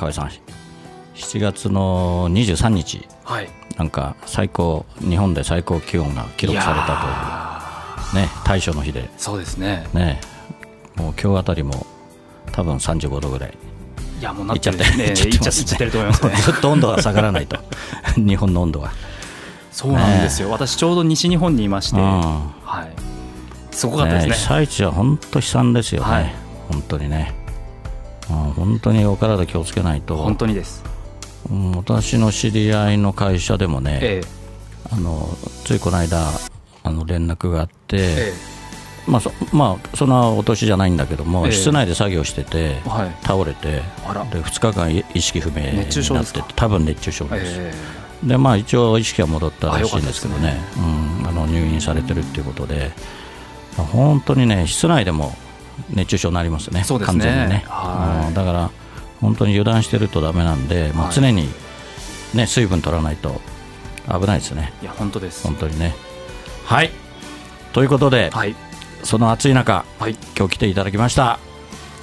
河合さん7月の23日はい。なんか最高日本で最高気温が記録されたというね大暑の日で。そうですね。ね。もう今日あたりも多分35度ぐらい。いやもうなっちゃってるねいっちゃってますね。いっちゃってると思いますね。ずっと温度が下がらないと。日本の温度が、そうなんですよ、私ちょうど西日本にいまして、うん。はい。すごかったですね。被災地は本当悲惨ですよね、はい。本当にね、うん本当にお体気をつけないと。本当にです。うん私の知り合いの会社でもね、えあのついこの間あの連絡があって、ええ。まあそまあ、そんなお年じゃないんだけども、ええ。室内で作業してて、えはい。倒れてで2日間い意識不明になって熱中症ですか？多分熱中症です、えでまあ、一応意識は戻ったらしいんですけどね。あよかうん、あの入院されてるっていうことで、まあ本当にね室内でも熱中症になりますね、そうですね。完全にね、はい。うんだから本当に油断してるとダメなんで、まあ、はい。常に、ね、水分取らないと危ないですね、えいや本当です。本当にね。はい。ということで、はい。その暑い中、はい。今日来ていただきました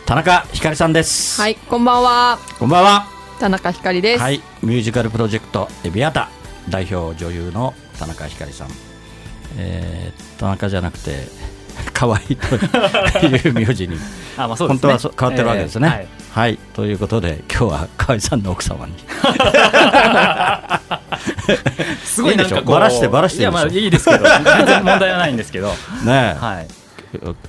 田中ひかりさんです。はい、こんばんは。こんばんは。田中ひかりです。はい、ミュージカルプロジェクトエビアタ代表女優の田中ひかりさん、えー田中じゃなくて可愛いという名字に。あまあそうですね。本当は変わってるわけですね。ええはい、ということで今日は河合さんの奥様に。は いすごいなんかこういいでしょバラしてバラしていやまあいいですけど全然問題はないんですけど。ねえ、はい。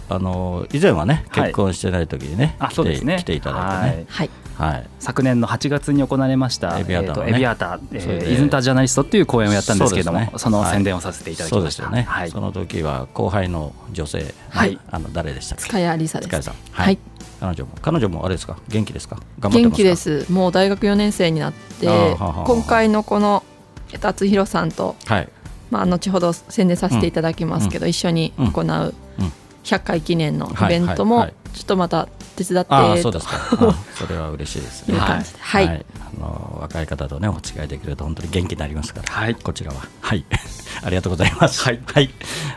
あの以前はねはい。結婚してない時にね、あ来てそうですね。来ていただいてはい。ね、はい。はい、昨年の8月に行われましたエビアタのね。えーとエビアタえーイズンタージャーナリストっていう講演をやったんですけれどもそ,、その宣伝をさせていただきました。ですよね、はい。その時は後輩の女性、はい。あの誰でしたっけ？塚谷梨沙です。塚谷さん、はい。彼女も彼女もあれですか？元気ですか？頑張ってますか？元気です。もう大学4年生になって今回のこのえっと厚弘さんと、はい。まあ後ほど宣伝させていただきますけど、一緒に行ううん。100回記念のイベントもはいはいはい。ちょっとまた手伝ってああそうとですか。あそれは嬉しいですね。いう感じで、はい、あの若い方とねお付き合いできると本当に元気になりますから、はい。こちらは。はい。ありがとうございます。はい、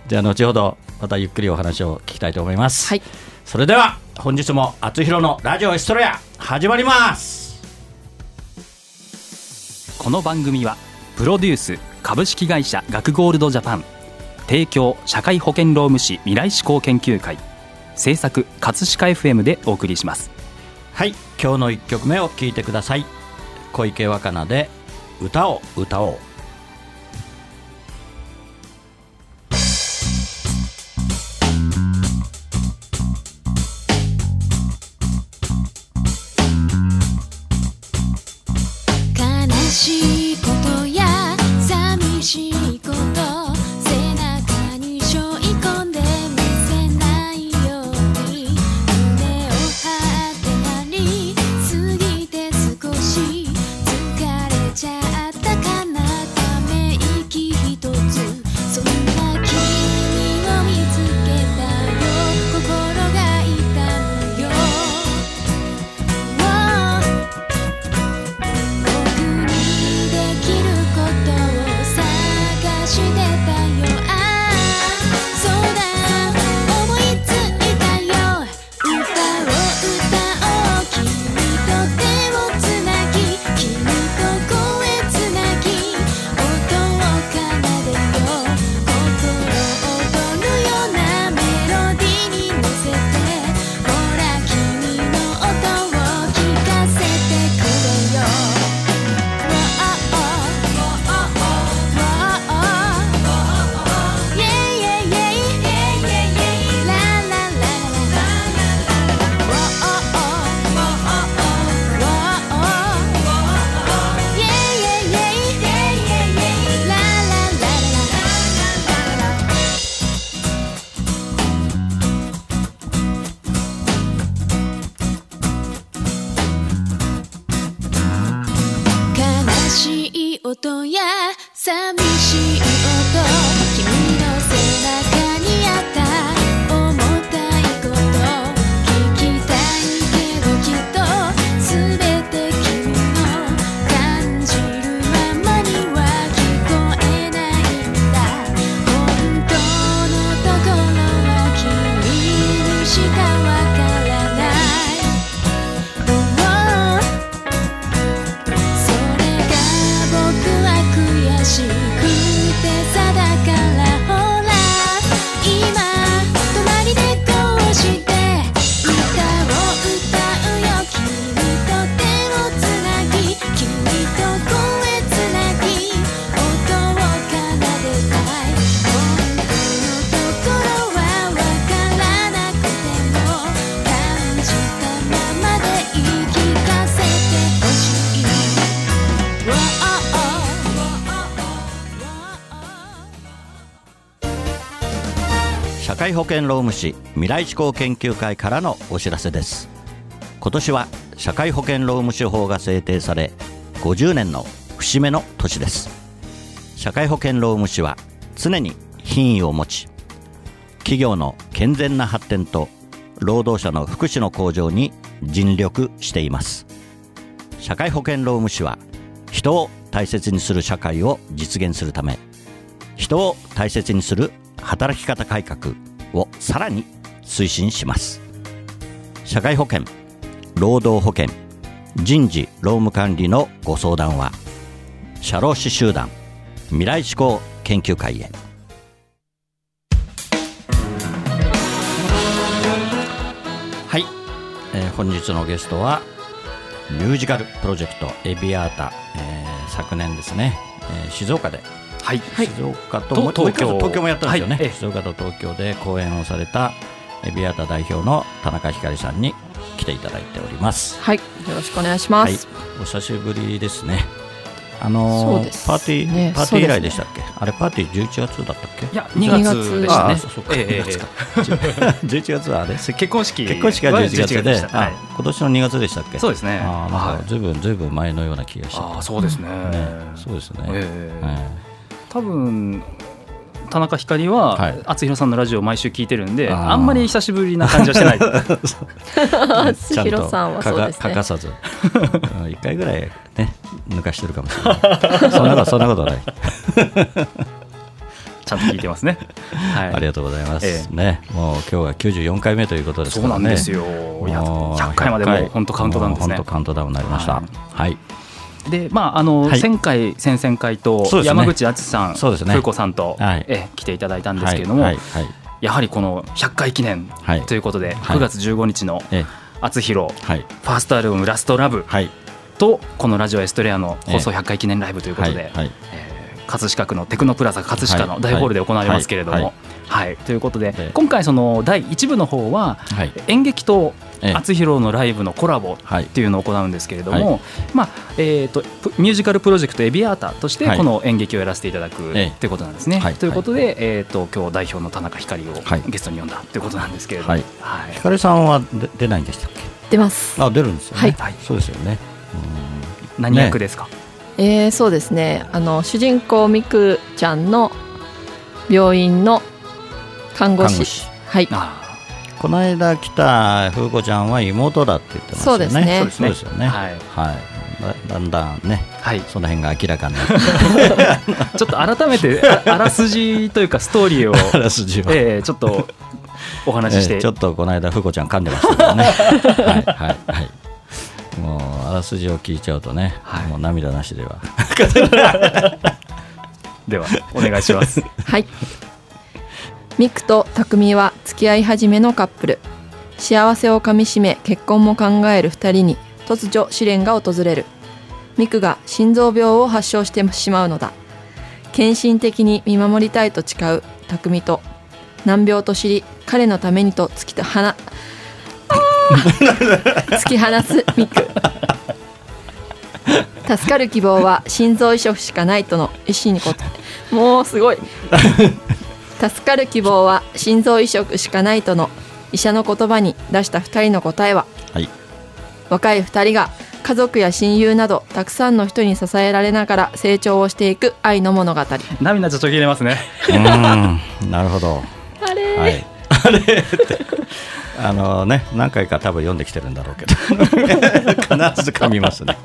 じゃあ後ほどまたゆっくりお話を聞きたいと思います。はい、それでは本日も「あつひろのラジオエストレア」始まります。この番組はプロデュース株式会社学ゴールドジャパン提供社会保険労務士未来志向研究会制作葛飾 FM でお送りします。はい今日の1曲目を聴いてください。小池若菜で「歌を歌おう」会保険労務士未来志向研究会からのお知らせです。今年は社会保険労務士法が制定され50年の節目の年です。社会保険労務士は常に品位を持ち企業の健全な発展と労働者の福祉の向上に尽力しています。社会保険労務士は人を大切にする社会を実現するため人を大切にする働き方改革をさらに推進します。社会保険労働保険人事労務管理のご相談は社労士集団未来志向研究会へ。はい、え本日のゲストはミュージカルプロジェクトエビアータ、えー昨年ですね、えー静岡ではい、静岡と東京。東京もやったんですよね、はい。ええ静岡と東京で公演をされたエビアータ代表の田中ひかりさんに来ていただいております。はい、よろしくお願いします。お久しぶりですね。あのーパーティー、ね。パーティー以来でしそたっけ、あれパーティー11月だったっけ？いや2月でしたね。ああそうか。ええええ。え11月はあれ？え結婚式結婚式は11月で。はい。あ今年の2月でしたっけ？そうですね。あーなんはいかずい。ぶんずいぶん前のような気がして。ああそうですね。ね。そうですね、ええ。え多分田中ひかりははい。厚弘さんのラジオを毎週聞いてるんであんまり久しぶりな感じはしてない。弘さんはそうですね。ちゃんと欠かさず。うん一回ぐらいね抜かしてるかもしれない。そんなことそんなことない、ちゃんと聞いてますね。はい。ありがとうございます、えね。もう今日は94回目ということですそうからね。なんですよ。いやもう100回までもう本当カウントダウンですね。本当カウントダウンになりました。はい。はい、でまああの、はい。前回先々回と山口敦さん、そうですね。風子さんと、はい。え来ていただいたんですけれども、はいはいやはりこの100回記念はい。ということで、はい。9月15日のえ敦弘はい。ファーストアルバム「ラストラブはい。とこのラジオエストレアの放送100回記念ライブということで、えー葛飾区のテクノプラザ葛飾の大ホールで行われますけれども、はいはい。ということで、ええ。今回その第1部の方ははい。演劇とええ。敦弘のライブのコラボはい。っていうのを行うんですけれども、はまあえー、とプミュージカルプロジェクトエビアータとしてはい。この演劇をやらせていただくええ。ということなんですね。はい。ということで、えー、と今日代表の田中ひかりをはい。ゲストに呼んだということなんですけれども、はい。はい。ひかりさんはで出ないんでしたっけ？出ます。あ出るんですよね、はい。はい。そうですよね。何役ですか、えー、そうですね。あの主人公みくちゃんの病院の看護師。看護師。はい。あこの間来た風子ちゃんは妹だって言ってましたよね。そうですね。そうですよね。はいはい。だだんだんねーはい、その辺が明らかに。なってちょっと改めてああらすじというかストーリーを、あらすじはえーちょっとお話しして、ええちょっとこの間風子ちゃん噛んでましたけどね。はいはいはい。もうあらすじを聞いちゃうとね、はい。もう涙なしでは。ではお願いします。はい。ミクと匠は付き合い始めのカップル。幸せをかみしめ結婚も考える二人に突如試練が訪れる。ミクが心臓病を発症してしまうのだ。献身的に見守りたいと誓う匠と難病と知り彼のためにと突きとはな突き放すミク助かる希望は心臓移植しかないとの意思に応えもうすごい助かる希望は心臓移植しかないとの医者の言葉に出した2人の答えははい。若い2人が家族や親友などたくさんの人に支えられながら成長をしていく愛の物語。涙ちょっと切れますね。うん。なるほど。あれ、はい。あれってあのね何回か多分読んできてるんだろうけど。必ず噛みますね。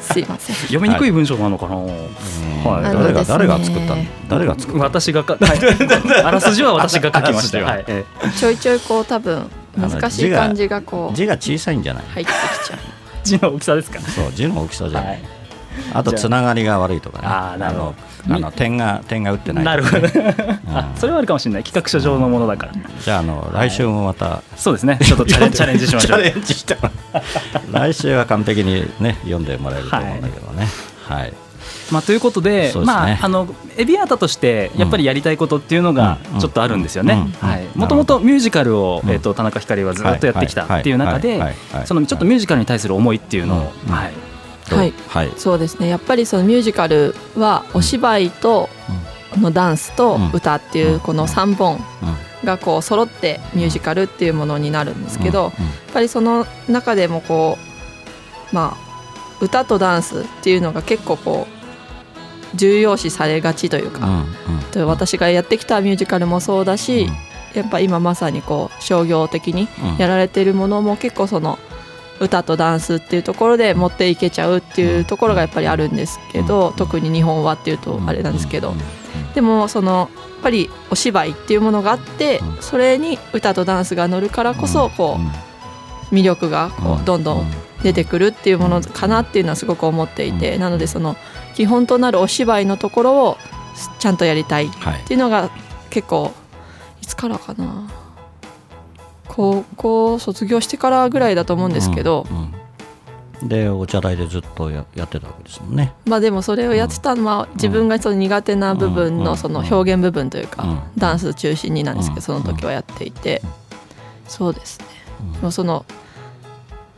すいません。読みにくい文章なのかな、あはい。の誰が誰が作ったの誰が作ったの？私がか、はい、あらすじは私が書きましたははい。えちょいちょいこう多分難しい漢字がこう字が小さいんじゃない？入ってきちゃう。え 字の大きさですか？そう字の大きさじゃない、はいあとつながりが悪いとかね。あーなるほど。あの点が点が打ってないなるねほどあ それはあるかもしれない。企画書上のものだから。じゃああの来週もまた、そうですね。ちょっとチャレン チャレンジしましょう。チャレンジして来週は完璧にね読んでもらえると思うんだけどね。はい、まあ、ということでまあ、あのエビアータとしてやっぱりやりたいことっていうのがうん。ちょっとあるんですよね。もともとミュージカルを、うん。えー、と田中光はずっとやってきたはいっていう中でそのちょっとミュージカルに対する思いっていうのを、はいはい。そうですね。やっぱりそのミュージカルはお芝居と、のダンスと歌っていうこの3本がこう揃ってミュージカルっていうものになるんですけど、やっぱりその中でもこうまあ歌とダンスっていうのが結構こう重要視されがちというか、と私がやってきたミュージカルもそうだし、やっぱ今まさにこう商業的にやられてるものも結構その歌とダンスっていうところで持っていけちゃうっていうところがやっぱりあるんですけど、うん。特に日本はっていうとあれなんですけど、でもそのやっぱりお芝居っていうものがあって、うん。それに歌とダンスが乗るからこそこう魅力がこうどんどん出てくるっていうものかなっていうのはすごく思っていて、うん。なのでその基本となるお芝居のところをちゃんとやりたいっはいていうのが結構いつからかな高校卒業してからぐらいだと思うんですけど、うんうんでお茶台でずっとややってたわけですもんね。まあでもそれをやってたのは自分がその苦手な部分うんのその表現部分というかうん。ダンス中心になんですけうんどその時はやっていて。そうですね。でもその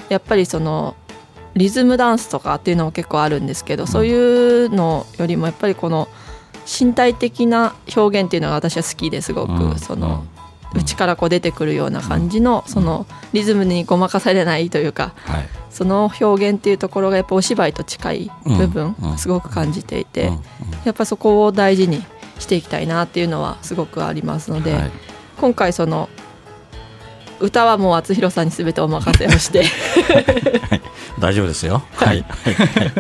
やっぱりそのリズムダンスとかっていうのも結構あるんですけどそういうのよりもやっぱりこの身体的な表現っていうのが私は好きですごうんくその内からこう出てくるような感じのそのリズムにごまかされないというかはい。その表現っていうところがやっぱお芝居と近い部分すごく感じていてやっぱそこを大事にしていきたいなっていうのはすごくありますので、はい。今回その歌はもう厚弘さんに全てお任せをして大丈夫ですよ。はい。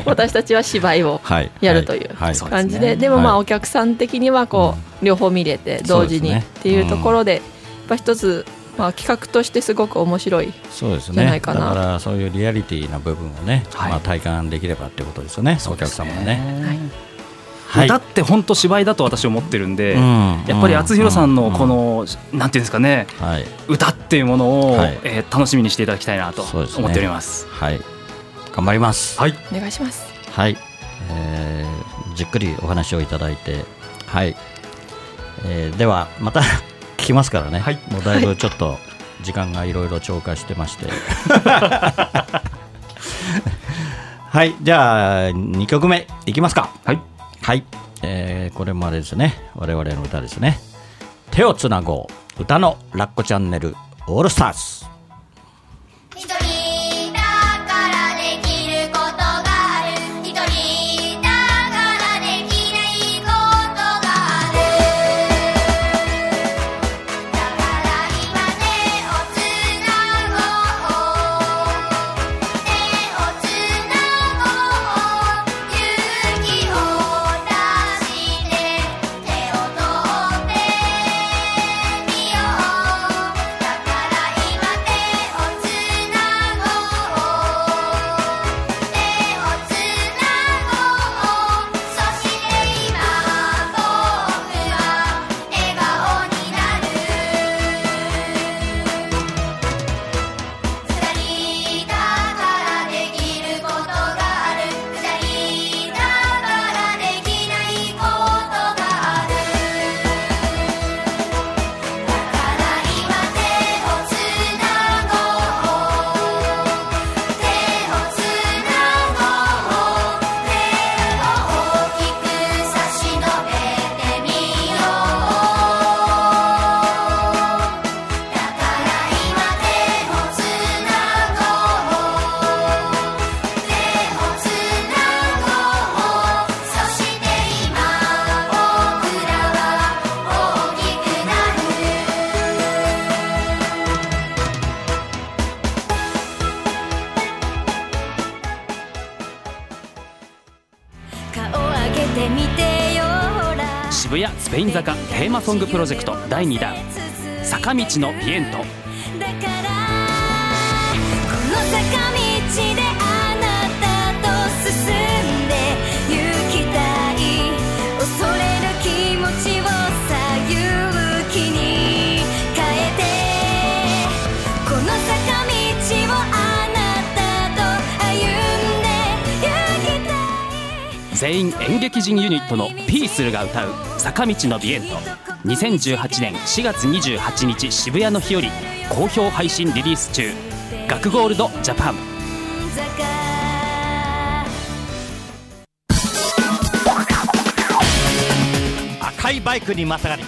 私たちは芝居をはい。やるという感じで,、でもまあはい。お客さん的にはこう両方見れて同時にっていうところでぱ一つまあ企画としてすごく面白いそうですじゃなねいかな。だからそういうリアリティな部分をね、はい。まあ、体感できればってことですよね。お客様がね。はい。はい。歌って本当芝居だと私思ってるんで、うん。やっぱり厚弘さんのこうん。の、なんていうんですかねはい。歌っていうものを、はい。えー楽しみにしていただきたいなとそうですね。思っております。はい。頑張ります。はい、お願いします。はい、えーじっくりお話をいただいて。はい、えーではまた聞きますからね、はい。もうだいぶちょっと時間がいろいろ超過してまして。はい。じゃあ2曲目いきますか。はい、はい、えーこれもあれですね。我々の歌ですね。手をつなごう。歌のラッコチャンネルオールスターズ渋谷スペイン坂テーマソングプロジェクト第2弾坂道のビエント。全員演劇人ユニットのピースルが歌う坂道のビエント。2018年4月28日渋谷の日より好評配信リリース中。学ゴールドジャパン。赤いバイクにまたがり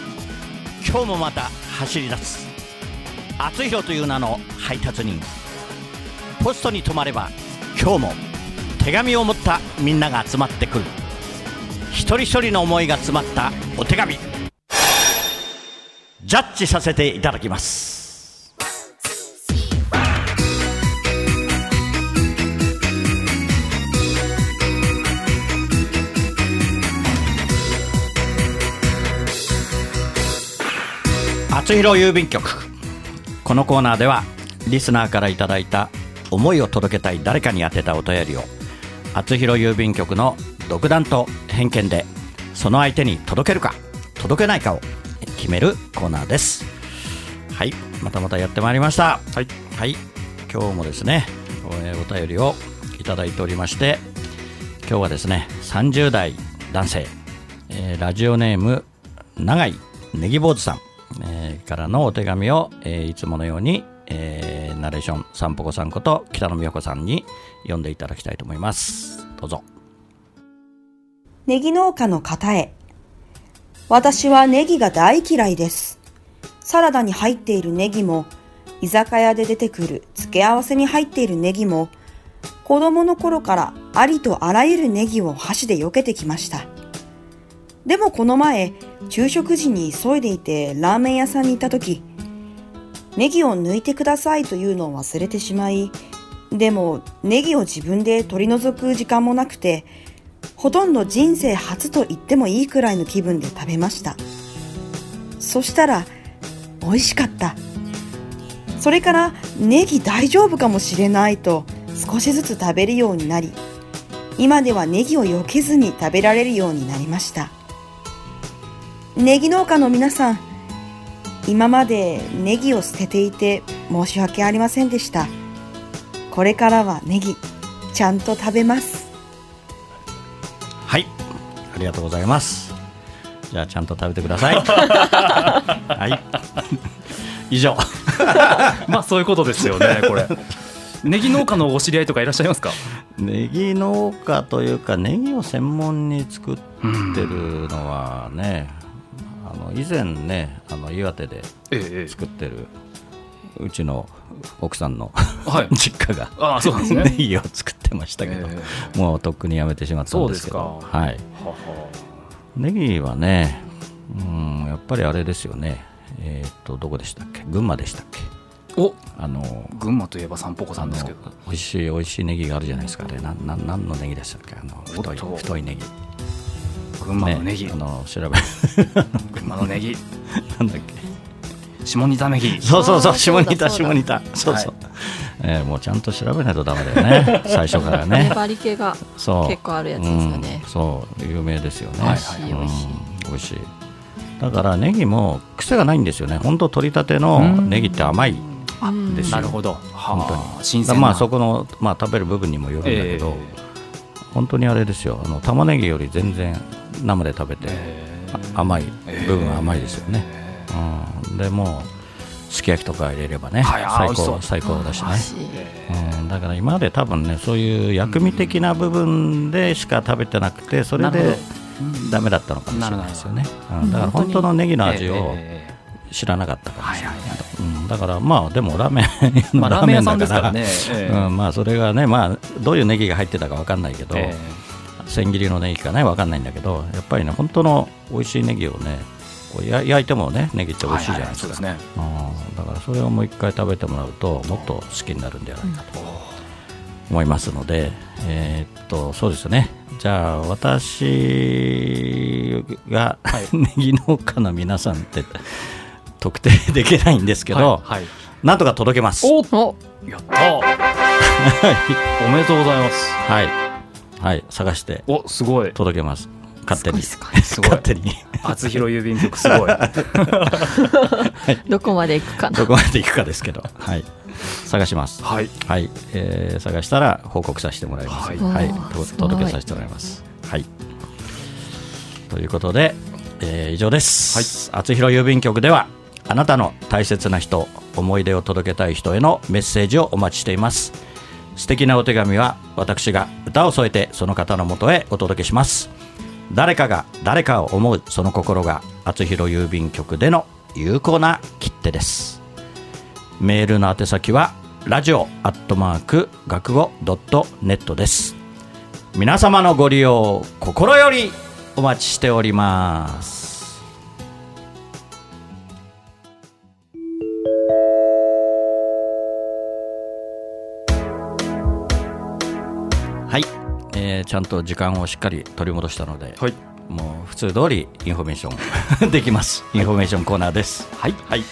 今日もまた走り出す。厚弘という名の配達人。ポストに止まれば今日も手紙を持ったみんなが集まってくる。一人一人の思いが詰まったお手紙。ジャッジさせていただきます。厚弘郵便局。このコーナーではリスナーからいただいた思いを届けたい誰かに宛てたお便りを厚弘郵便局の独断と偏見でその相手に届けるか届けないかを決めるコーナーです。はいまたまたやってまいりました。はい、はい、今日もですねえーお便りをいただいておりまして今日はですね30代男性、えーラジオネーム長井ネギ坊主さん、えーからのお手紙を、えーいつものように、えーナレーションさんぽこさんこと北野美代子さんに読んでいただきたいと思いますどうぞネギ農家の方へ。私はネギが大嫌いです。サラダに入っているネギも、居酒屋で出てくる付け合わせに入っているネギも、子供の頃からありとあらゆるネギを箸で避けてきました。でもこの前、昼食時に急いでいてラーメン屋さんに行った時、ネギを抜いてくださいというのを忘れてしまい、でもネギを自分で取り除く時間もなくて、ほとんど人生初と言ってもいいくらいの気分で食べました。そしたら、美味しかった。それから、ネギ大丈夫かもしれないと少しずつ食べるようになり、今ではネギを避けずに食べられるようになりました。ネギ農家の皆さん、今までネギを捨てていて申し訳ありませんでした。これからはネギ、ちゃんと食べます。はい。ありがとうございます。じゃあちゃんと食べてください。はい。以上。まあそういうことですよねこれ。ネギ農家のお知り合いとかいらっしゃいますか？ネギ農家というかネギを専門に作ってるのはね、あの以前ねあの岩手でええ作ってるうちの奥さんの、はい。実家がああそうですね。ネギを作ってましたけど、えもうとっくにやめてしまったんですけどそうですか。はい、ネギはね、うん、やっぱりあれですよね、えー、とどこでしたっけ？群馬でしたっけ？おあの群馬といえば散歩子さんですけど。美味しい美味しいネギがあるじゃないですか。ねなんなん何のネギでしたっけ？あの太い太いネギ群馬のネギ、ねあの調べ群馬 のネギ。なんだっけ？下仁田ネギ。そうそうそう下仁田そうだ。下仁田。そうそう、はえーもうちゃんと調べないとダメだよね。最初からね。粘り気がそう。結構あるやつですよね。うん。そう。有名ですよね、はいはい美味しい美味しい。うん。美味しい。だからネギも癖がないんですよね。本当取りたてのネギって甘いうん。ですよ。なるほど。本当に。新鮮な。まあそこの、まあ、食べる部分にもよるんだけど、本当にあれですよ。あの玉ねぎより全然生で食べて、あ甘い部分は甘いですよね、うん、でもうすき焼きとか入れればね、最高最高だしね。うん、だから今まで多分ねそういう薬味的な部分でしか食べてなくてそれでなるほダメだったのかもしれないですよね、うん。だから本当のネギの味をええ知らなかったかもしれない。うんだからまあでもラーメンまあラーメン屋さんですからまあそれがねまあどういうネギが入ってたかわかんないけど、え千切りのネギかねわかんないんだけどやっぱりね本当の美味しいネギをねこうや焼いてもねネギってえ美味しいじゃないですか、だからそれをもう一回食べてもらうともっと好きになるんじゃないかと、思いますので、えーっとそうですね。じゃあ私が、ネギ農家の皆さんって特定できないんですけど、はいはい。なんとか届けます。おおやったー。おめでとうございます。はい、はい、探しておすごい届けます。勝手に。すごいすごい 勝手に。厚弘郵便局すごい どこまで行くかなどこまで行くかですけど、はい、探します。はいはい、えー探したら報告させてもらいます。はいはい、届けさせてもらいます。はい。ということで、えー以上です。はい、厚弘郵便局では、あなたの大切な人、思い出を届けたい人へのメッセージをお待ちしています。素敵なお手紙は私が歌を添えてその方のもとへお届けします。誰かが誰かを思うその心が厚弘郵便局での有効な切手です。メールの宛先はラジオアットマーク学語ドットネットです皆様のご利用心よりお待ちしておりますはい、えーちゃんと時間をしっかり取り戻したので、はい。もう普通通りインフォメーション できます。インフォメーションコーナーです。はい。はい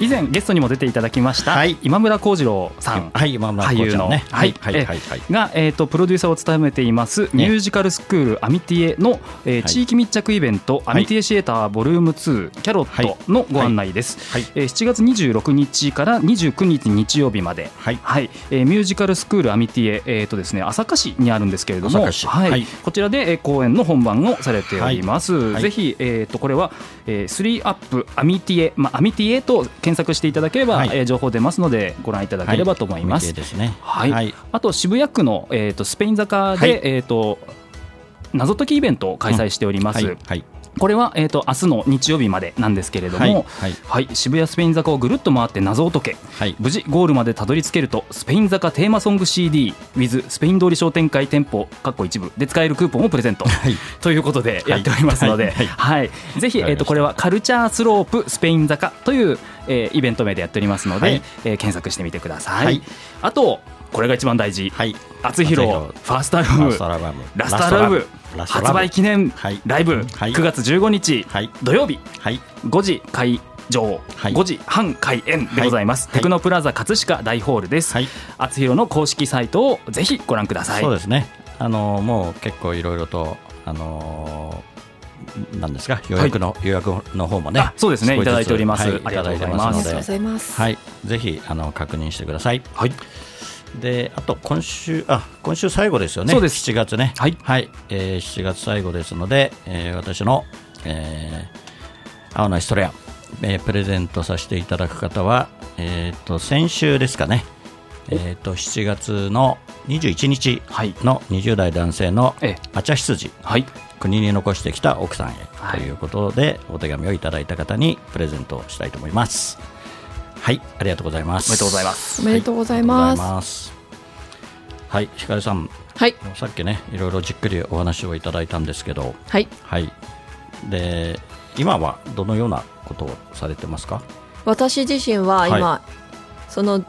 以前ゲストにも出ていただきました、はい。今村幸次郎さん。はい今村俳優の、ねはい。はいえはいはい。が、えー、とプロデューサーを務めていますミュージカルスクールアミティエの、えーはい。地域密着イベント、アミティエシアターボリューム2キャロットのご案内です、はい。えー7月26日から29日日曜日まで、はい。はい。えーミュージカルスクールアミティエ、えーとですね、朝霞市にあるんですけれども、はい。はい。こちらで、えー公演の本番をされております、はい。ぜひ、えー、とこれは、えー、3アップアミティエ、まあ、アミティエと検索していただければ、はい。えー情報出ますのでご覧いただければと思います。はい。はい。あと渋谷区の、えー、とスペイン坂で、はい。えー、と謎解きイベントを開催しております。はい。はいこれは、えー、と明日の日曜日までなんですけれども、はいははいい渋谷スペイン坂をぐるっと回って謎を解けはい。無事ゴールまでたどり着けるとスペイン坂テーマソング CD with スペイン通り商店会店舗かっこ一部で使えるクーポンをプレゼント、はい。ということでやっておりますので、はい。はい。ぜひ、えー、とこれはカルチャースロープスペイン坂という、えーイベント名でやっておりますので、はい。えー検索してみてください、はい。あとこれが一番大事、はい。厚弘ファーストアルバムラストアルバム発売記念はい。ライブ、はい。9月15日、はい。土曜日。はい。5時会場、はい。5時半開演でございます、はい。テクノプラザ葛飾大ホールです、はい。厚弘の公式サイトをぜひご覧ください。そうですね。あのもう結構いろいろとあのなんですか？予約の、予約の方もねあそうですね。いただいております。はい。ありがとうございます。ただてありがとうございます、はい。ぜひあの確認してください。はいであと今週あ今週最後ですよね。そうです。7月ね。はい。えー7月最後ですので、えー私の、えー青のヒストレア、えープレゼントさせていただく方は、えー、と先週ですかね、えー、と7月の21日はい。の20代男性のええ。アチャ羊。はい。国に残してきた奥さんへ。はい。ということで、お手紙をいただいた方にプレゼントをしたいと思いますはいありがとうございます。おめでとうございます。おめでとうございありますがとうございます。はいひかりさん。はい。さっきねいろいろじっくりお話をいただいたんですけどはい。はい。で今はどのようなことをされてますか？私自身は今、はその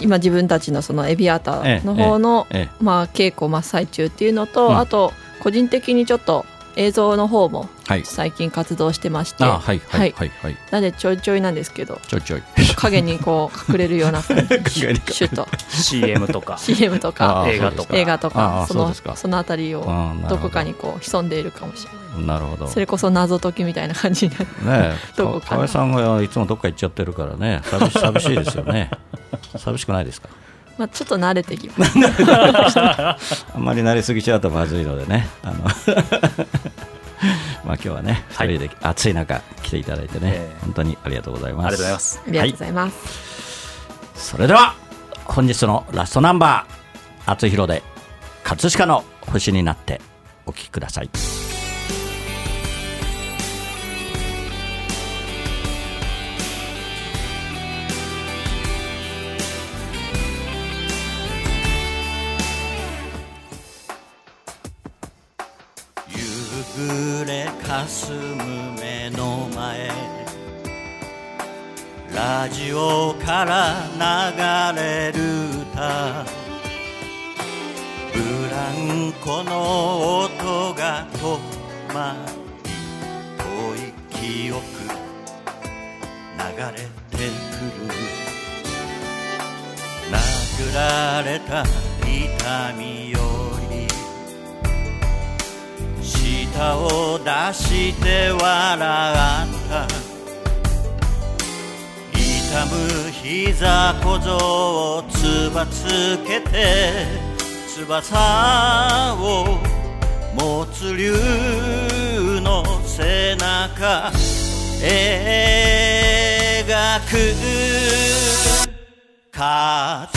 今自分たちのそのエビアーターの方の、ええ。まあ、稽古真っ最中っていうのと、うん。あと個人的にちょっと映像の方もはい。最近活動してまして、あはいはいはい。はいなんでちょいちょいなんですけどちょいちょい。影にこう隠れるような感じ。シュッと。CM とか。CM とか。映画とか。映画とあかそのーそのあたりをど。どこかにこう潜んでいるかもしれない。なるほど。それこそ謎解きみたいな感じに な。るね河合さんがいつもどっか行っちゃってるからね。寂し寂しいですよね。寂しくないですか？まあちょっと慣れてきました。あんまり慣れすぎちゃうとまずいのでね。あの まあ今日はね二はい。人で暑い中来ていただいてね、ええ。本当にありがとうございます。ありがとうございます。ありがとうございます、それでは本日のラストナンバー厚弘で葛飾の星になってお聴きください舌を出して笑った。痛む膝小僧をつばつけて翼を持つ竜の背中描く。葛飾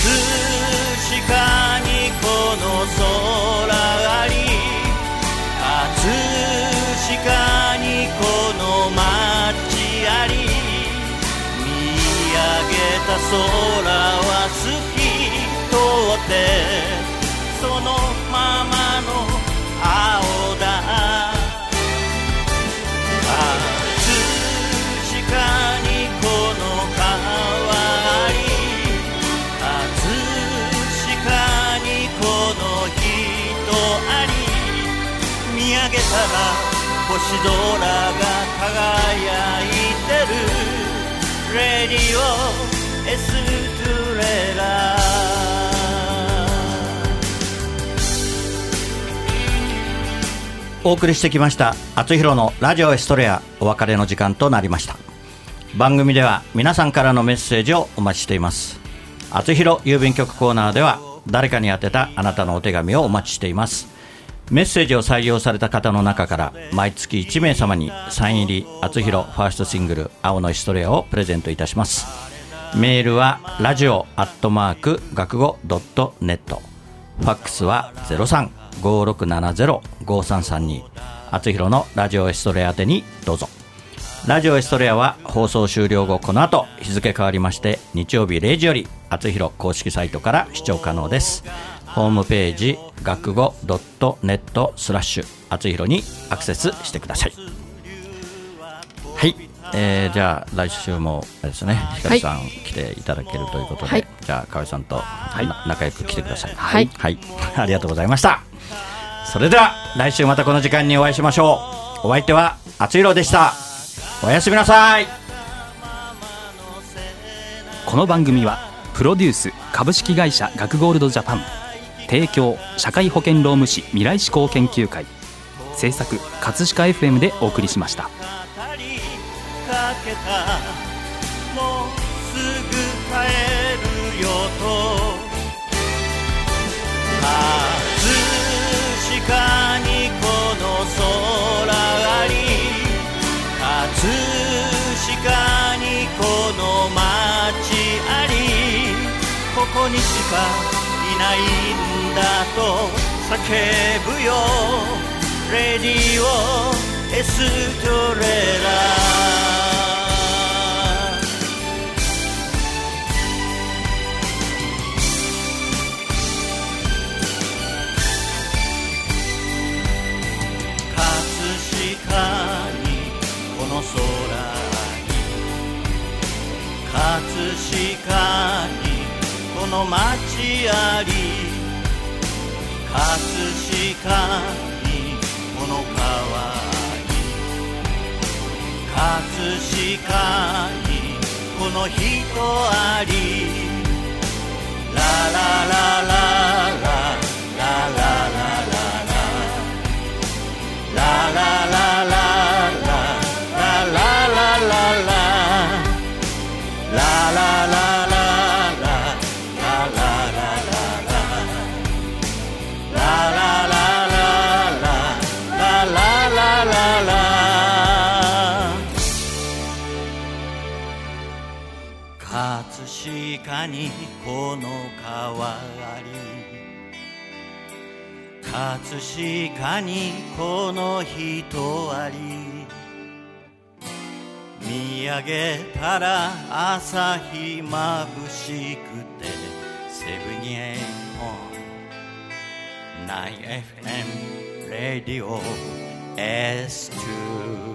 にこの空あり。の街あり見上げた空は透き通ってそのままの青だ。葛飾にこの川あり葛飾にこの人あり見上げたら星空が輝いてる。レディオエストレラ。お送りしてきました。厚弘のラジオエストレアお別れの時間となりました。番組では皆さんからのメッセージをお待ちしています。厚弘郵便局コーナーでは誰かに宛てたあなたのお手紙をお待ちしています。メッセージを採用された方の中から毎月1名様にサイン入り厚弘ファーストシングル「青のエストレア」をプレゼントいたします。メールはラジオアットマーク学語ドットネット。ファックスは0356705332厚弘のラジオエストレア宛てにどうぞ。ラジオエストレアは放送終了後この後日付変わりまして日曜日0時より厚弘公式サイトから視聴可能です。ホームページ学語 .net スラッシュ厚弘にアクセスしてください。はい、えー、じゃあ来週もあれですね。光さん来ていただけるということで、はい。じゃあ河合さんと、な仲良く来てください。はい。はい、ありがとうございました。それでは来週またこの時間にお会いしましょう。お相手は厚弘でした。おやすみなさい。この番組はプロデュース株式会社学ゴールドジャパン提供社会保険労務士未来志向研究会。制作葛飾 FM でお送りしました語りかけたもうすぐ帰るよと葛飾にこの空あり葛飾にこの街ありここにしかいないんだと叫ぶよ。レディオエストレラ。葛飾にこの空に葛飾にこの街あり。葛飾にこの川に葛飾にこの人あり。ラララララララララララララララにこの川あり。葛飾にこの人あり。見上げたら朝日まぶしくてセブンエイオン。9FM レディオ S2